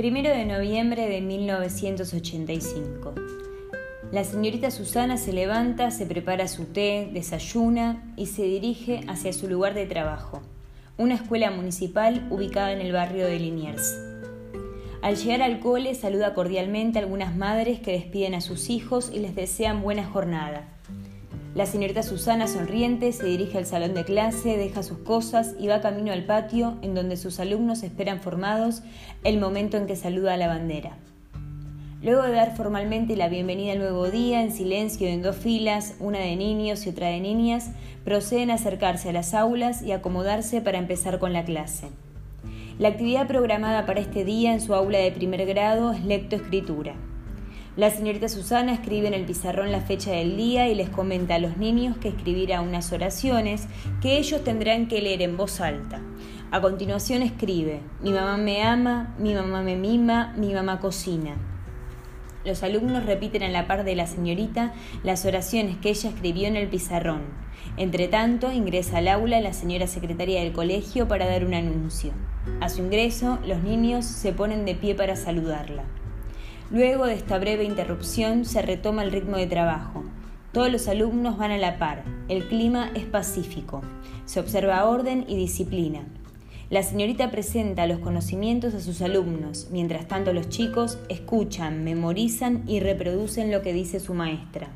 Primero de noviembre de 1985. La señorita Susana se levanta, se prepara su té, desayuna y se dirige hacia su lugar de trabajo, una escuela municipal ubicada en el barrio de Liniers. Al llegar al cole saluda cordialmente a algunas madres que despiden a sus hijos y les desean buena jornada. La señorita Susana, sonriente, se dirige al salón de clase, deja sus cosas y va camino al patio en donde sus alumnos esperan formados el momento en que saluda a la bandera. Luego de dar formalmente la bienvenida al nuevo día, en silencio en dos filas, una de niños y otra de niñas, proceden a acercarse a las aulas y acomodarse para empezar con la clase. La actividad programada para este día en su aula de primer grado es lectoescritura. La señorita Susana escribe en el pizarrón la fecha del día y les comenta a los niños que escribirá unas oraciones que ellos tendrán que leer en voz alta. A continuación escribe, mi mamá me ama, mi mamá me mima, mi mamá cocina. Los alumnos repiten a la par de la señorita las oraciones que ella escribió en el pizarrón. Entre tanto, ingresa al aula la señora secretaria del colegio para dar un anuncio. A su ingreso, los niños se ponen de pie para saludarla. Luego de esta breve interrupción se retoma el ritmo de trabajo. Todos los alumnos van a la par. El clima es pacífico. Se observa orden y disciplina. La señorita presenta los conocimientos a sus alumnos, mientras tanto los chicos escuchan, memorizan y reproducen lo que dice su maestra.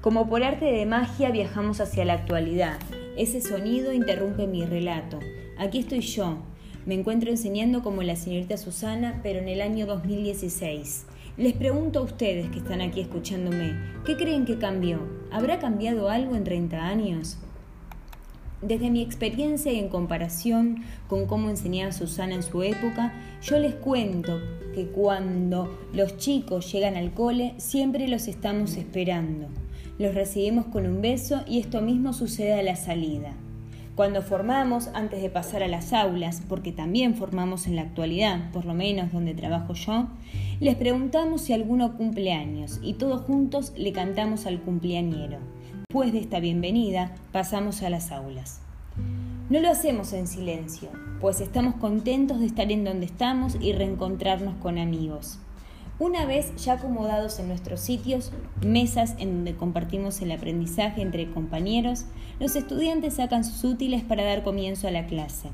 Como por arte de magia viajamos hacia la actualidad. Ese sonido interrumpe mi relato. Aquí estoy yo, me encuentro enseñando como la señorita Susana, pero en el año 2016. Les pregunto a ustedes que están aquí escuchándome, ¿qué creen que cambió? ¿Habrá cambiado algo en 30 años? Desde mi experiencia y en comparación con cómo enseñaba Susana en su época, yo les cuento que cuando los chicos llegan al cole, siempre los estamos esperando. Los recibimos con un beso y esto mismo sucede a la salida. Cuando formamos, antes de pasar a las aulas, porque también formamos en la actualidad, por lo menos donde trabajo yo, les preguntamos si alguno cumple años y todos juntos le cantamos al cumpleañero. Después de esta bienvenida, pasamos a las aulas. No lo hacemos en silencio, pues estamos contentos de estar en donde estamos y reencontrarnos con amigos. Una vez ya acomodados en nuestros sitios, mesas en donde compartimos el aprendizaje entre compañeros, los estudiantes sacan sus útiles para dar comienzo a la clase.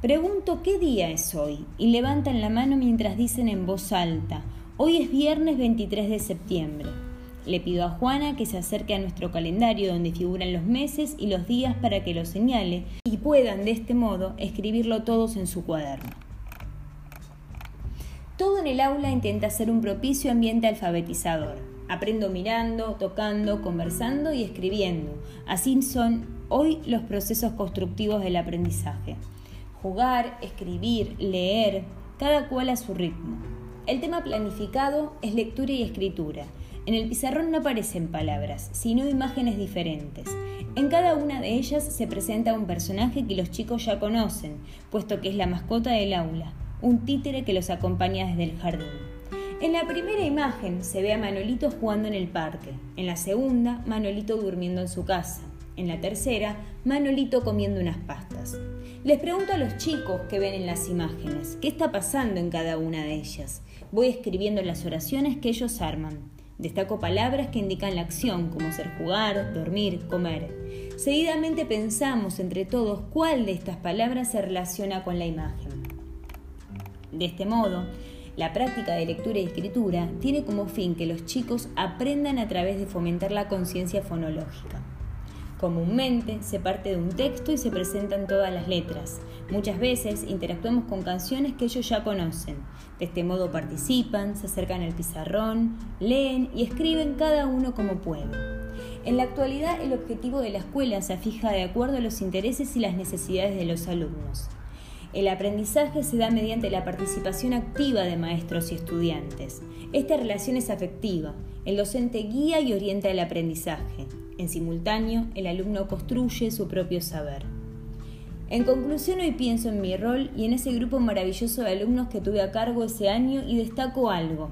Pregunto qué día es hoy y levantan la mano mientras dicen en voz alta, hoy es viernes 23 de septiembre. Le pido a Juana que se acerque a nuestro calendario donde figuran los meses y los días para que lo señale y puedan de este modo escribirlo todos en su cuaderno. Todo en el aula intenta ser un propicio ambiente alfabetizador. Aprendo mirando, tocando, conversando y escribiendo. Así son hoy los procesos constructivos del aprendizaje. Jugar, escribir, leer, cada cual a su ritmo. El tema planificado es lectura y escritura. En el pizarrón no aparecen palabras, sino imágenes diferentes. En cada una de ellas se presenta un personaje que los chicos ya conocen, puesto que es la mascota del aula un títere que los acompaña desde el jardín. En la primera imagen se ve a Manolito jugando en el parque, en la segunda Manolito durmiendo en su casa, en la tercera Manolito comiendo unas pastas. Les pregunto a los chicos que ven en las imágenes, ¿qué está pasando en cada una de ellas? Voy escribiendo las oraciones que ellos arman. Destaco palabras que indican la acción, como ser jugar, dormir, comer. Seguidamente pensamos entre todos cuál de estas palabras se relaciona con la imagen. De este modo, la práctica de lectura y escritura tiene como fin que los chicos aprendan a través de fomentar la conciencia fonológica. Comúnmente se parte de un texto y se presentan todas las letras. Muchas veces interactuamos con canciones que ellos ya conocen. De este modo participan, se acercan al pizarrón, leen y escriben cada uno como puede. En la actualidad el objetivo de la escuela se fija de acuerdo a los intereses y las necesidades de los alumnos. El aprendizaje se da mediante la participación activa de maestros y estudiantes. Esta relación es afectiva. El docente guía y orienta el aprendizaje. En simultáneo, el alumno construye su propio saber. En conclusión, hoy pienso en mi rol y en ese grupo maravilloso de alumnos que tuve a cargo ese año y destaco algo.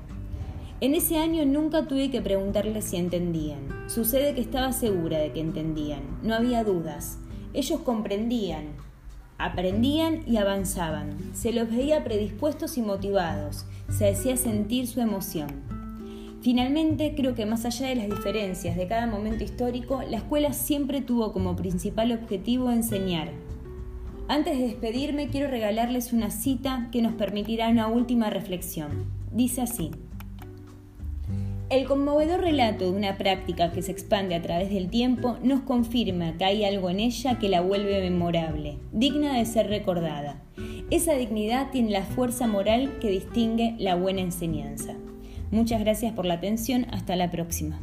En ese año nunca tuve que preguntarles si entendían. Sucede que estaba segura de que entendían. No había dudas. Ellos comprendían, Aprendían y avanzaban. Se los veía predispuestos y motivados. Se hacía sentir su emoción. Finalmente, creo que más allá de las diferencias de cada momento histórico, la escuela siempre tuvo como principal objetivo enseñar. Antes de despedirme, quiero regalarles una cita que nos permitirá una última reflexión. Dice así. El conmovedor relato de una práctica que se expande a través del tiempo nos confirma que hay algo en ella que la vuelve memorable, digna de ser recordada. Esa dignidad tiene la fuerza moral que distingue la buena enseñanza. Muchas gracias por la atención, hasta la próxima.